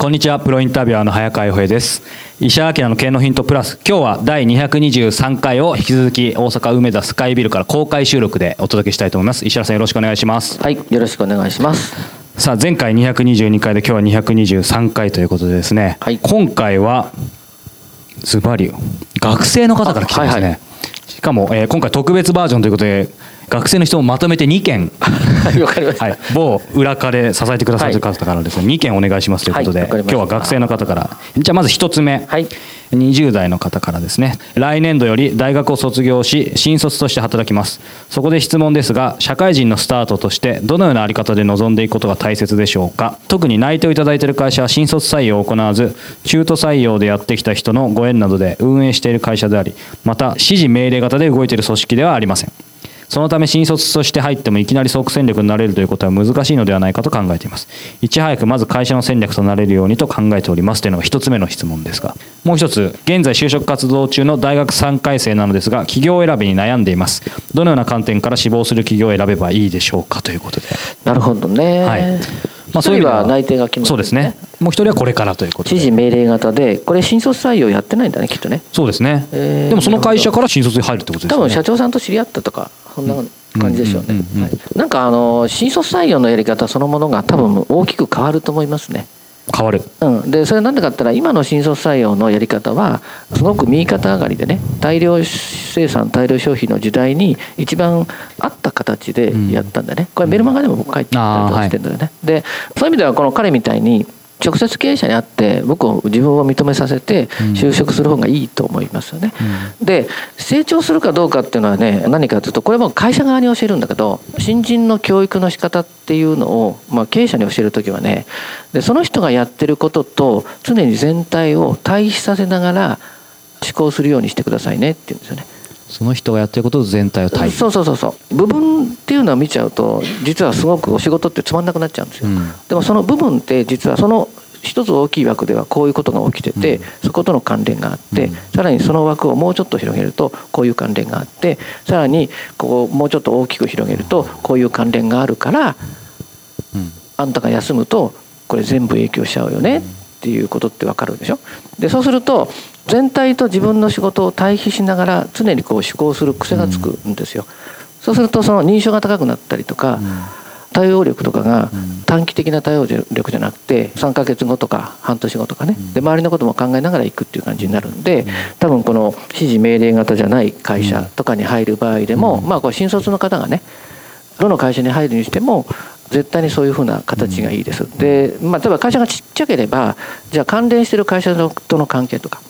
こんにちは、プロインタビュアーの早川洋平です。石原明の経営のヒントプラス、今日は第223回を引き続き大阪梅田スカイビルから公開収録でお届けしたいと思います。石原さんよろしくお願いします。はい、よろしくお願いします。さあ、前回222回で今日は223回ということでですね、はい今回は、ズバリ、学生の方から来てますね。あはいはいしかも、えー今回特別バージョンということで、学生の人をまとめて2件、はい、わかりました。はい、某裏課で支えてくださってる方からですね、2件お願いしますということで、はい今日は学生の方から。じゃあまず1つ目、はい。20代の方からですね。来年度より大学を卒業し新卒として働きます。そこで質問ですが社会人のスタートとしてどのようなあり方で臨んでいくことが大切でしょうか。特に内定をいただいている会社は新卒採用を行わず中途採用でやってきた人のご縁などで運営している会社でありまた指示命令型で動いている組織ではありませんそのため新卒として入ってもいきなり即戦力になれるということは難しいのではないかと考えています。いち早くまず会社の戦略となれるようにと考えておりますというのが一つ目の質問ですが、もう一つ、現在就職活動中の大学3回生なのですが、企業選びに悩んでいます。どのような観点から志望する企業を選べばいいでしょうかということで。なるほどね。はい。まあ、そういうは内定が決まってるそうですね。もう一人はこれからということで。指示命令型で、これ新卒採用やってないんだね、きっとね。そうですね。えーでもその会社から新卒に入るってことですよね。多分社長さんと知り合ったとか、そんな感じでしょうねなんかあの、新卒採用のやり方そのものが多分大きく変わると思いますね。変わる。うん、でそれなんでかって言ったら今の新卒採用のやり方はすごく右肩上がりでね大量生産大量消費の時代に一番合った形でやったんだね、これメルマガでも僕書いてたりとかしてるんだよね、でそういう意味ではこの彼みたいに直接経営者に会って僕を自分を認めさせて就職する方がいいと思いますよね、で成長するかどうかっていうのはね何かというとこれも会社側に教えるんだけど新人の教育の仕方っていうのを、まあ、経営者に教える時はねでその人がやってることと常に全体を対比させながら思考するようにしてくださいねって言うんですよね。その人がやってることと全体を。そうそうそうそう。部分っていうのを見ちゃうと実はすごくお仕事ってつまんなくなっちゃうんですよ、うん。でもその部分って実はその一つ大きい枠ではこういうことが起きてて、そことの関連があって、うん。さらにその枠をもうちょっと広げるとこういう関連があってさらにこうもうちょっと大きく広げるとこういう関連があるからうん。あんたが休むとこれ全部影響しちゃうよねっていうことって分かるでしょ？でそうすると全体と自分の仕事を対比しながら常にこう思考する癖がつくんですよ、そうするとその認証が高くなったりとか、対応力とかが短期的な対応力じゃなくて3ヶ月後とか半年後とかね。で周りのことも考えながら行くっていう感じになるんで多分この指示命令型じゃない会社とかに入る場合でもまあこれ新卒の方がねどの会社に入るにしても絶対にそういうふうな形がいいです。で、まあ、例えば会社がちっちゃければじゃあ関連している会社との関係とか、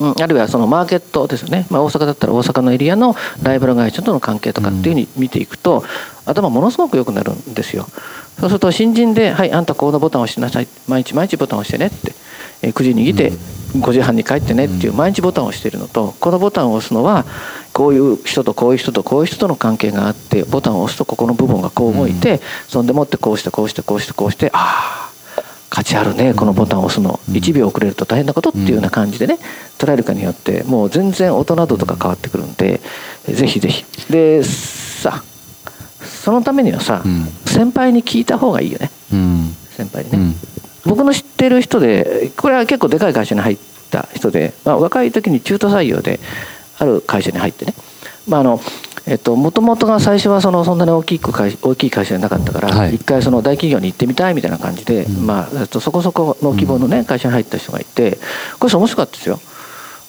うん、あるいはそのマーケットですよね、まあ、大阪だったら大阪のエリアのライバル会社との関係とかっていうふうに見ていくと頭ものすごく良くなるんですよ。そうすると新人で「はいあんたこのボタンを押しなさい。毎日毎日ボタンを押してね」って、えー9時に来て5時半に帰ってねっていう毎日ボタンを押しているのとこのボタンを押すのはこういう人とこういう人とこういう人との関係があってボタンを押すとここの部分がこう動いてそんでもってこうしてこうしてこうしてこうしてああ価値あるねこのボタンを押すの。1秒遅れると大変なことっていうような感じでね捉えるかによってもう全然音などとか変わってくるんでぜひぜひ。でさそのためにはさうん。先輩に聞いた方がいいよね。うん。先輩にね、うん。僕の知ってる人でこれは結構でかい会社に入った人で、まあ、若い時に中途採用である会社に入ってね、まあ、あのえっともともとが最初はそのそんなに大きく会大きい会社じゃなかったから、はい。一回その大企業に行ってみたいみたいな感じで、まあえっとそこそこの規模のね会社に入った人がいてこれ面白かったですよ。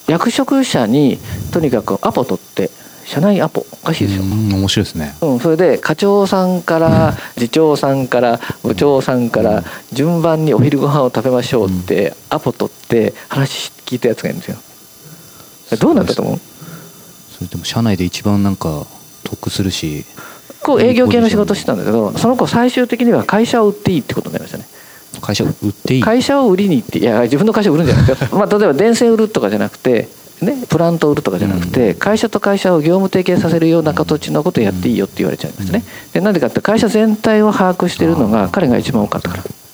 役職者にとにかくアポ取って社内アポおかしいですよ、うん面白いですね。うん、それで課長さんから次長さんから部長さんから順番にお昼ご飯を食べましょうってアポ取って話聞いたやつがいるんですよ。どうなったと思う？それでも社内で一番なんか得するしこう営業系の仕事してたんだけどその子最終的には会社を売っていいってことになりましたね。会社売っていい？会社を売りに行っていや自分の会社を売るんじゃないですよ、まあ、例えば電線売るとかじゃなくて、ね、プラントを売るとかじゃなくて、会社と会社を業務提携させるような形のことをやっていいよって言われちゃいましたね。でなんでかって会社全体を把握しているのが彼が一番多かったから。え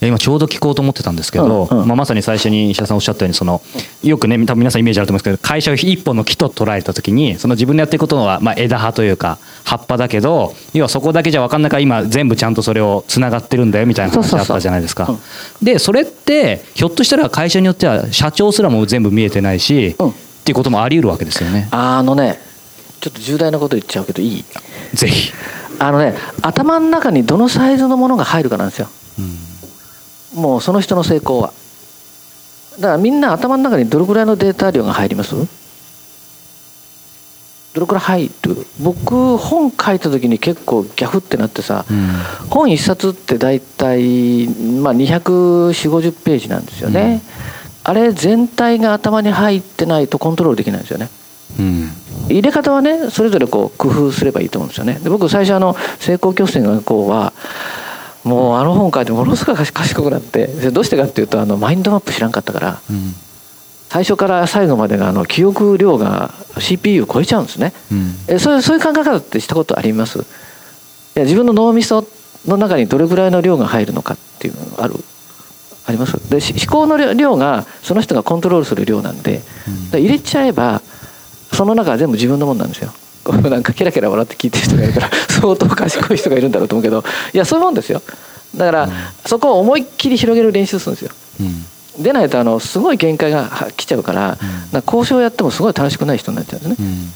今ちょうど聞こうと思ってたんですけど、うんうんまあ、まさに最初に石田さんおっしゃったようにそのよくね多分皆さんイメージあると思うんですけど会社を一本の木と捉えた時にその自分のやってることはまあ枝葉というか葉っぱだけど要はそこだけじゃ分かんないから今全部ちゃんとそれをつながってるんだよみたいな話あったじゃないですか。でそれってひょっとしたら会社によっては社長すらも全部見えてないし、うん。っていうこともあり得るわけですよね。あのねちょっと重大なこと言っちゃうけどいい？ぜひ、あのね頭の中にどのサイズのものが入るかなんですよもうその人の成功は。だからみんな頭の中にどれぐらいのデータ量が入ります？どれくらい入る？僕本書いた時に結構ギャフってなってさ、うん。本一冊って大体、まあ、24050ページなんですよね、あれ全体が頭に入ってないとコントロールできないんですよね。うん。入れ方はねそれぞれこう工夫すればいいと思うんですよね。で僕最初あの成功曲線の学校はもうあの本書いてものすごい賢くなってでどうしてかっていうとあのマインドマップ知らんかったからうん。最初から最後までがあの記憶量が CPU を超えちゃうんですね。うん。えそういうそういう考え方ってしたことあります？いや自分の脳みその中にどれぐらいの量が入るのかっていうのがある？あります？でし思考の量量がその人がコントロールする量なんでで入れちゃえばその中は全部自分のもんなんですよなんかケラケラ笑って聞いてる人がいるから 相当賢い人がいるんだろうと思うけどいやそういうもんですよ。だから、そこを思いっきり広げる練習するんですよ。うん。でないとあのすごい限界がは来ちゃうから,、なんか交渉やってもすごい楽しくない人になっちゃうんですね、うん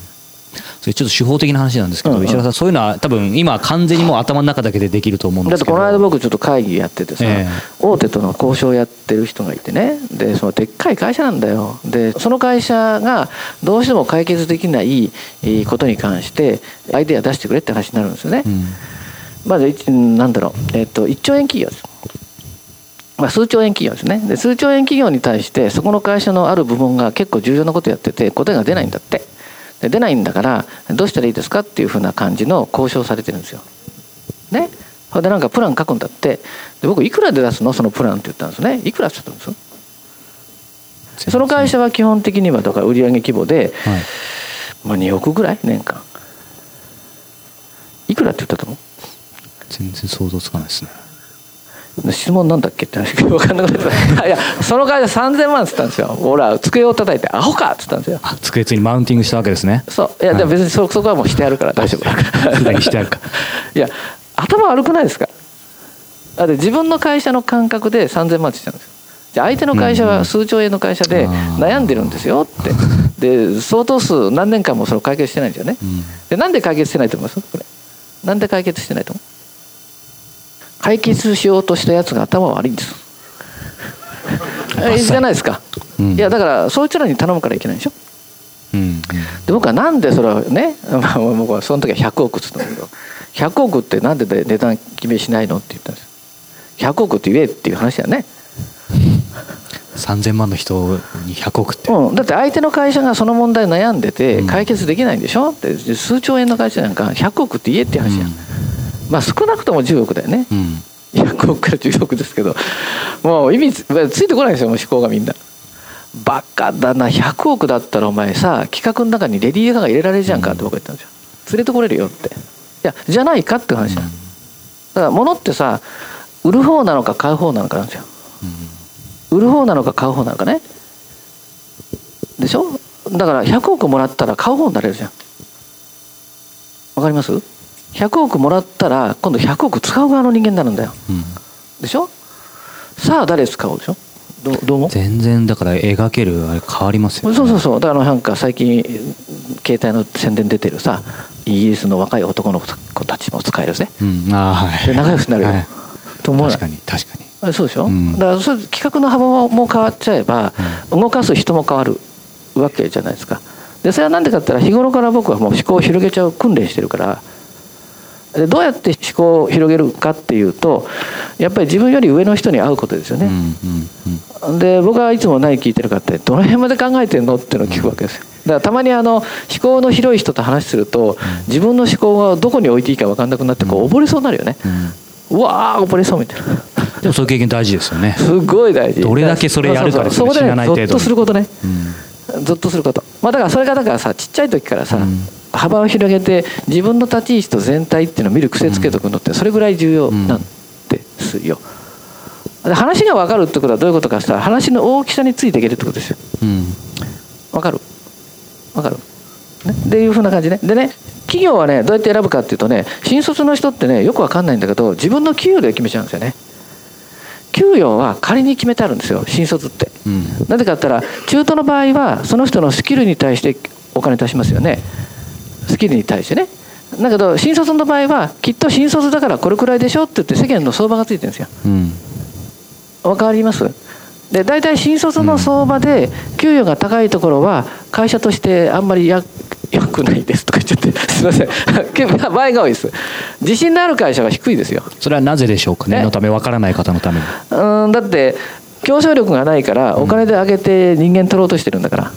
それちょっと手法的な話なんですけど、うんうん。石原さんそういうのは多分今は完全にもう頭の中だけでできると思うんですけど。だってこの間僕ちょっと会議やっててさ、ええ。大手との交渉やってる人がいてね。でそのでっかい会社なんだよ。でその会社がどうしても解決できないえーことに関してアイデア出してくれって話になるんですよね、うん。まず一なんだろう、えっと1兆円企業です。まあ、数兆円企業ですね。で数兆円企業に対してそこの会社のある部門が結構重要なことやってて答えが出ないんだってで出ないんだからどうしたらいいですかっていうふうな感じの交渉されてるんですよ。ね？それでなんかプラン書くんだってで僕いくらで出すの？そのプランって言ったんですね。いくらって言ったんですその会社は基本的にはだから売上規模で、はい。まあ、2億ぐらい？年間。いくらって言ったと思う？全然想像つかないですね質問なんだっけって話が分かんなくなっていやその会社3000万っつったんですよ。ほら机を叩いてアホかっつったんですよ。あ机ついにマウンティングしたわけですね。そう。いやでも別にそそこはもうしてあるから大丈夫だから。してあるか。いや頭悪くないですか？だって自分の会社の感覚で3000万って言ったんですよ。じゃあ相手の会社は数兆円の会社で悩んでるんですよって。で相当数何年間もそれを解決してないんですよね。うん。でなんで解決してないと思います？これ。なんで解決してないと思う？解決しようとしたやつが頭悪いんです。えじゃないですか、うん。いやだからそいつらに頼むからいけないでしょ。うん。うん。で僕はなんでそれをね、まあ、僕はその時は100億っつったんだけど100億ってなんでで値段決めしないのって言ったんです。よ100億って言えっていう話だよね、3000万の人に100億って、うん、だって相手の会社がその問題悩んでてうん。解決できないんでしょって数兆円の会社なんか100億って言えって話や、うんまあ少なくとも10億だよね。うん。100億から10億ですけど。もう意味つついてこないですよもう思考がみんな。バカだな。100億だったらお前さ企画の中にレディー・ガガ入れられるじゃんかって僕は言ったんですよ。連れてこれるよって。いやじゃないかって話だ。だから物ってさ売る方なのか買う方なのかなんですよ。売る方なのか買う方なのかね。でしょ？だから100億もらったら買う方になれるじゃん。わかります？100億もらったら今度100億使う側の人間になるんだよ。うん。でしょ？さあ誰使おうでしょ？どうどう？も全然だから描けるあれ変わりますよね。そうそうそう。だからなんか最近携帯の宣伝出てるさイギリスの若い男の子たちも使えるですねうん。あーはい。で仲良くなるよ、はい。と思わない確かに確かに。あそうでしょ、うん。だからそれ企画の幅も変わっちゃえば、動かす人も変わるわけじゃないですか。でそれは何でかって言ったら日頃から僕はもう思考を広げちゃう訓練してるからでどうやって思考を広げるかっていうとやっぱり自分より上の人に会うことですよね、うんうんうん。で僕はいつも何聞いてるかってどの辺まで考えてんのっていうのを聞くわけですよ。だからたまにあの思考の広い人と話すると自分の思考がどこに置いていいか分かんなくなってこう溺れそうになるよね、うわー溺れそうみたいな。でもそういう経験大事ですよね。すごい大事。どれだけそれやるかですねそうそうそこでね知らない程度に。ゾッとすることね。うん。ゾッとすること。まあだからそれがだからさちっちゃい時からさ、うん幅を広げて自分の立ち位置と全体っていうのを見る癖つけとくのってそれぐらい重要なんですよ、で話が分かるってことはどういうことかって言ったら話の大きさについていけるってことですよ。うん。分かる。分かる、ね、っていうふうな感じね。でね企業はねどうやって選ぶかっていうとね新卒の人ってねよく分かんないんだけど自分の給与で決めちゃうんですよね。給与は仮に決めてあるんですよ新卒って。うん。なぜかって言ったら中途の場合はその人のスキルに対してお金出しますよねスキルに対してね。だけど新卒の場合はきっと新卒だからこれくらいでしょって言って世間の相場がついてるんですよ。うん。わかります？で大体新卒の相場で給与が高いところは会社としてあんまりやよくないですとか言っちゃってすいません。場合が多いです。自信のある会社は低いですよ。それはなぜでしょうか？え念のためわからない方のために。うーんだって競争力がないからお金で上げて人間取ろうとしてるんだから、あ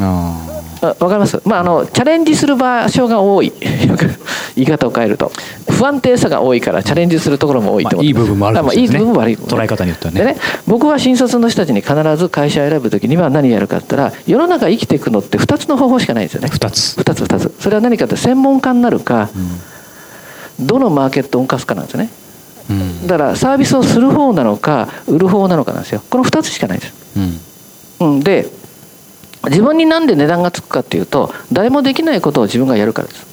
あわかります、まあ、あのチャレンジする場所が多い。言い方を変えると。不安定さが多いからチャレンジするところも多いと思う、まあいい部分もあるいいい部分も悪い捉え方によってはね。でね僕は新卒の人たちに必ず会社を選ぶ時には何やるかって言ったら世の中生きていくのって2つの方法しかないんですよね。2つ。2つ2つ。それは何かって専門家になるか、どのマーケットを動かすかなんですよね。うん。だからサービスをする方なのか売る方なのかなんですよ。この2つしかないんですうん。うん、で自分になんで値段がつくかっていうと誰もできないことを自分がやるからです。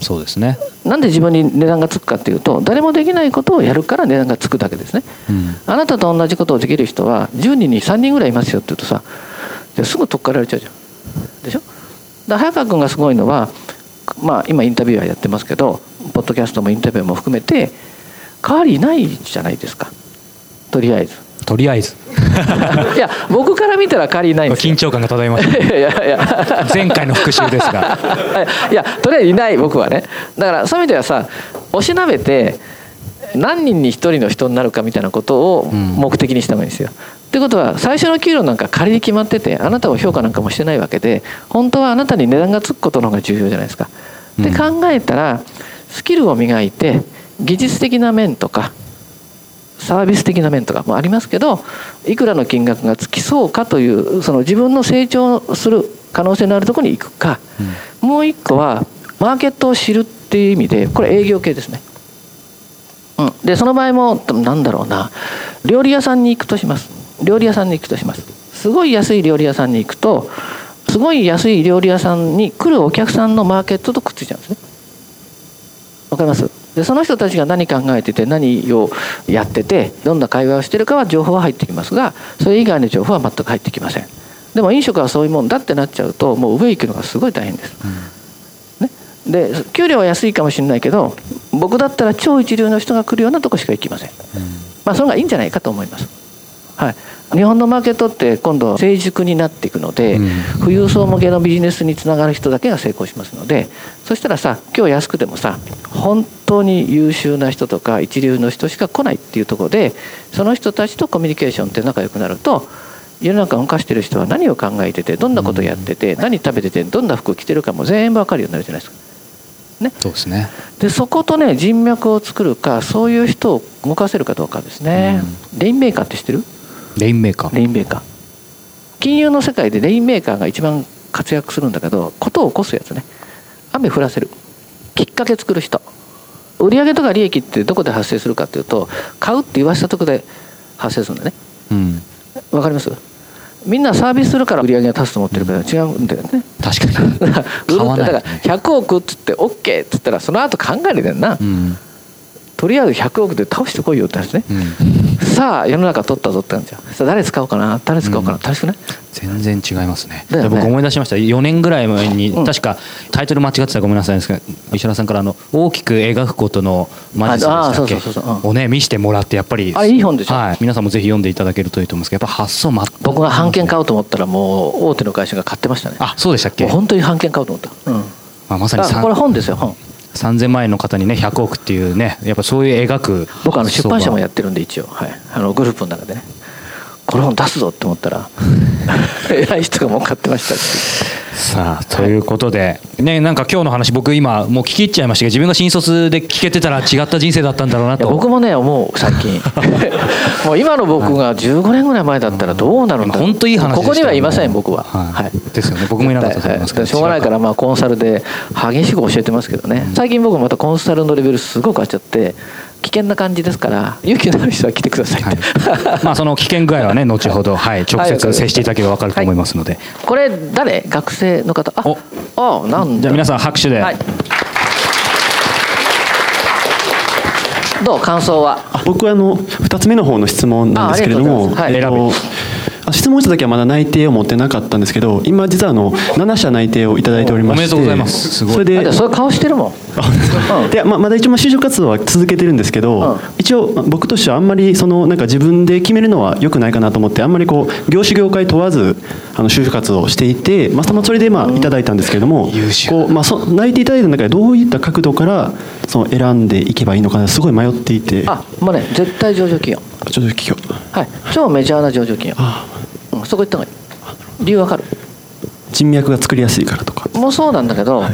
そうですね。なんで自分に値段がつくかっていうと誰もできないことをやるから値段がつくだけですね。うん。あなたと同じことをできる人は10人に3人ぐらいいますよって言うとさじゃあすぐ取っかられちゃうじゃん。でしょ？だ早川君がすごいのはまあ今インタビューはやってますけどポッドキャストもインタビューも含めて代わりいないじゃないですか。とりあえずとりあえず。いや僕から見たら代わりいないんですよ。緊張感が漂いまし いやいやいや。た前回の復習ですが。いやとりあえずいない僕はね。だからそういう意味ではさおしなべて何人に一人の人になるかみたいなことをうん。目的にした方がいいんですよ。ってことは最初の給料なんか仮に決まっててあなたを評価なんかもしてないわけで本当はあなたに値段がつくことの方が重要じゃないですか。でうん。考えたらスキルを磨いて技術的な面とかサービス的な面とかもありますけどいくらの金額がつきそうかというその自分の成長する可能性のあるところに行くか、もう一個はマーケットを知るっていう意味でこれ営業系ですね。うん、でその場合もなんだろうな。料理屋さんに行くとします。料理屋さんに行くとします。すごい安い料理屋さんに行くとすごい安い料理屋さんに来るお客さんのマーケットとくっついちゃうんですね。わかります？でその人たちが何考えてて何をやっててどんな会話をしてるかは情報は入ってきますがそれ以外の情報は全く入ってきません。でも飲食はそういうもんだってなっちゃうともう上行くのがすごい大変です、ね、で給料は安いかもしれないけど僕だったら超一流の人が来るようなとこしか行きません、まあそれがいいんじゃないかと思います。はい日本のマーケットって今度成熟になっていくので、うん。富裕層向けのビジネスにつながる人だけが成功しますのでそしたらさ今日安くてもさ本当に優秀な人とか一流の人しか来ないっていうところでその人たちとコミュニケーションって仲良くなると世の中を動かしてる人は何を考えててどんなことをやってて何食べててどんな服を着てるかも全部わかるようになるじゃないですか。そうですね。でそことね人脈を作るかそういう人を動かせるかどうかですね、レインメーカーって知ってる？レインメーカー。レインメーカー。金融の世界でレインメーカーが一番活躍するんだけどことを起こすやつね。雨降らせる。きっかけ作る人。売上とか利益ってどこで発生するかっていうと買うって言わせたとこで発生するんだね。うん。わかります？みんなサービスするから売り上げが立つと思ってるけど違うんだよね。確かに。だから買わない。だから100億っつって OK っつったらその後考えるんだよな、うん。とりあえず100億で倒してこいよって話ね。うんさあ世の中取ったぞって感じよさあ誰使おうかな？誰使おうかな、楽しくない全然違いますね。ね。僕思い出しました。4年ぐらい前に、うん。確かタイトル間違ってたらごめんなさいですけど石原さんからあの大きく描くことのマジああでしたっけ？そうそうそうそう。うん。をね見せてもらってやっぱり。あれいい本でしょ？はい、皆さんもぜひ読んでいただけるといいと思うんですけどやっぱ発想ま僕が版権買おうと思ったらもう大手の会社が買ってましたね。あそうでしたっけ？本当に版権買おうと思った、うん、まあ、まさにあこれ本ですよ本3000万円の方にね100億っていうねやっぱそういう描く僕あの出版社もやっってるんで一応、はい、あのグループの中でねこの本出すぞって思ったら 偉い人がもう買ってましたさあということで、ねなんか今日の話僕今もう聞き入っちゃいましたけど自分が新卒で聞けてたら違った人生だったんだろう。ないとや僕もね思う最近。もう今の僕が15年ぐらい前だったらどうなるんだろう。本当いい話ここにはいません僕は。はい。ですよね。僕もいなかったと思いますけどはいしょうがないからまあコンサルで激しく教えてますけどね。最近僕またコンサルのレベルすごく上がっちゃって危険な感じですから勇気のある人は来てください。って、まあその危険具合はね後ほど、はい、直接接していただければ分かると思いますので、これ誰？学生の方？あお。あなんだ。じゃあ皆さん拍手で、はい。どう？感想は？僕はあの2つ目の方の質問なんですけれどああも、りがとうございます。えっとあ質問した時はまだ内定を持ってなかったんですけど今実はあの7社内定をいただいておりましておめでとうございます。すごい。それでそういう顔してるもん。うんでまあまだ一応まあ就職活動は続けてるんですけど、うん。一応まあ僕としてはあんまりそのなんか自分で決めるのは良くないかなと思ってあんまりこう業種業界問わずあの就職活動をしていて、まあ、そのそれでまあいただいたんですけれども、優秀。こうまあ、そ内定いただいた中でどういった角度からその選んでいけばいいのかなすごい迷っていて。あもうね絶対上場企業。ちょっと聞きよはい。超メジャーな上場企業。あうんそこ行った方がいい。理由わかる？人脈が作りやすいからとか。もうそうなんだけど、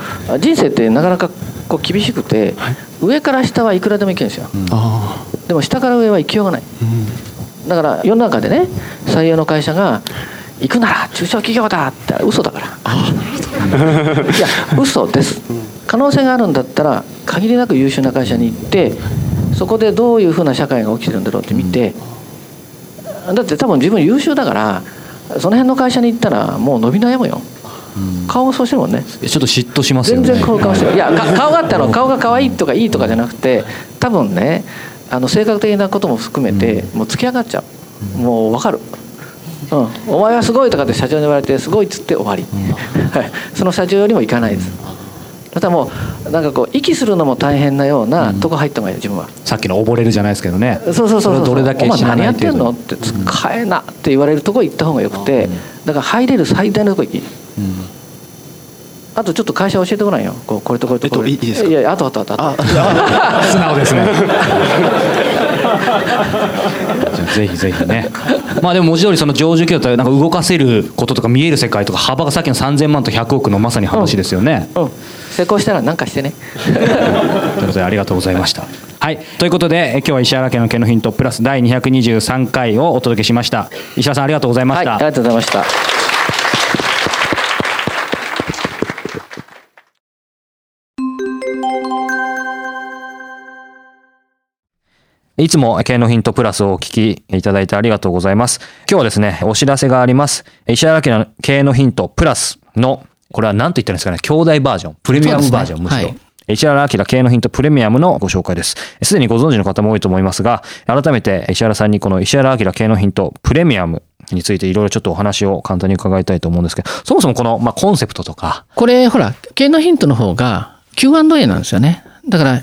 人生ってなかなかこう厳しくて、上から下はいくらでもいけるんですよ、あでも下から上は行きようがない。あうん。だから世の中でね採用の会社が行くなら中小企業だって嘘だから。いや嘘です。可能性があるんだったら限りなく優秀な会社に行ってそこでどういうふうな社会が起きてるんだろうって見てだって多分自分優秀だからその辺の会社に行ったらもう伸び悩むよ。顔もそうしてるもんね。ちょっと嫉妬しますよね。全然顔顔してるい。やか顔があったの顔が可愛いとかいいとかじゃなくて多分ねあの性格的なことも含めてもう突き上がっちゃう。もう分かる、うん、お前はすごいとかって社長に言われてすごいっつって終わり、はい、その社長よりもいかないですまたもうなんかこう息するのも大変なようなとこ入った方がいいよ自分は。さっきの溺れるじゃないですけどね。そうそうそうそうれをどれだけお前知ら何やってんの？って使えなって言われるとこ行った方がよくてだから入れる最大のとこ行き。あとちょっと会社教えてごらんよ。こうこれとこれとこれ。えっといいですか？いやあとあとあとあと素直ですね ぜひぜひね。まあでも文字通りその上場企業ってなんか動かせることとか見える世界とか幅がさっきの3000万と100億のまさに話ですよね、うん。成功したら何かしてね。ということでありがとうございました。はい、ということでえ今日は石原家の毛のヒントプラス第223回をお届けしました。石原さんありがとうございました。はいありがとうございましたいつも経のヒントプラスをお聞きいただいてありがとうございます。今日はですね、お知らせがあります。石原家の経のヒントプラスの、これは何と言ったらいいんですかね、兄弟バージョン、プレミアムバージョン、むしろ。はい石原明経のヒントプレミアムのご紹介です。すでにご存知の方も多いと思いますが、改めて石原さんにこの石原明経のヒントプレミアムについていろいろちょっとお話を簡単に伺いたいと思うんですけど、そもそもこの、まあ、コンセプトとか、これ、ほら、経のヒントの方が Q&A なんですよね。だから、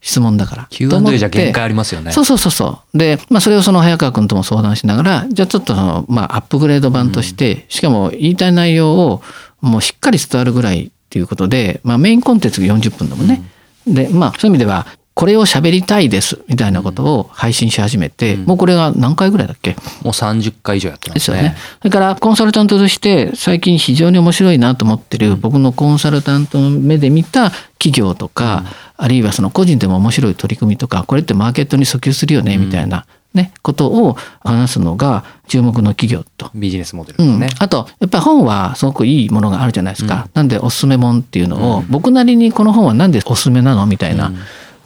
質問だから。Q&A じゃ限界ありますよねそうそうそうそう。で、まあそれをその早川君とも相談しながら、じゃあちょっとその、まあアップグレード版として、しかも言いたい内容をもうしっかり伝わるぐらいっていうことで、まあメインコンテンツが40分だもんね。で、まあそういう意味では、これを喋りたいですみたいなことを配信し始めて、もうこれが何回ぐらいだっけ？もう30回以上やってまね。ですすよね。それからコンサルタントとして最近非常に面白いなと思ってる僕のコンサルタントの目で見た企業とか、あるいはその個人でも面白い取り組みとか、これってマーケットに訴求するよねみたいな、ね、ことを話すのが注目の企業と。ビジネスモデルうん。ね。あとやっぱり本はすごくいいものがあるじゃないですか、なんでおすすめ本っていうのを、僕なりにこの本はなんでおすすめなの？みたいな、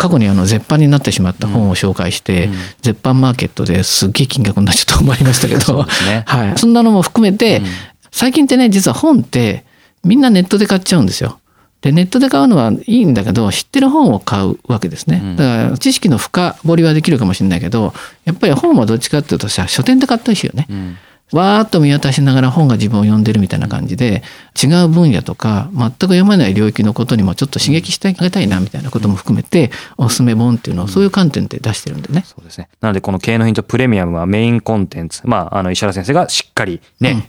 過去にあの絶版になってしまった本を紹介して、絶版マーケットですっげえ金額になっちゃったと思いましたけど、ね。はい、そんなのも含めて、最近ってね実は本ってみんなネットで買っちゃうんですよ。でネットで買うのはいいんだけど知ってる本を買うわけですね。だから知識の深掘りはできるかもしれないけどやっぱり本はどっちかっていうとさ書店で買ったりしようね。わーっと見渡しながら本が自分を読んでるみたいな感じで違う分野とか全く読まない領域のことにもちょっと刺激してあげたいなみたいなことも含めておすすめ本っていうのをそういう観点で出してるんでね。そうですね。なので、この経営のヒントプレミアムはメインコンテンツ。まあ、あの、石原先生がしっかりね、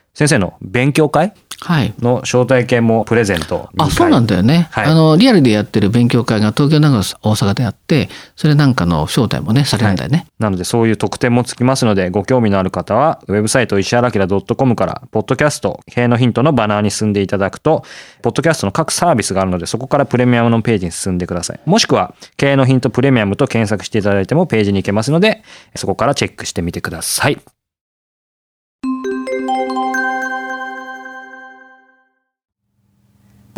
先生の勉強会？はい。の招待券もプレゼント2あ、回そうなんだよね。はいあの、リアルでやってる勉強会が東京、長野、大阪であって、それなんかの招待もね、されるんだよね。なのでそういう特典もつきますのでご興味のある方はウェブサイト石原明 .com からポッドキャスト経営のヒントのバナーに進んでいただくとポッドキャストの各サービスがあるのでそこからプレミアムのページに進んでくださいもしくは経営のヒントプレミアムと検索していただいてもページに行けますのでそこからチェックしてみてください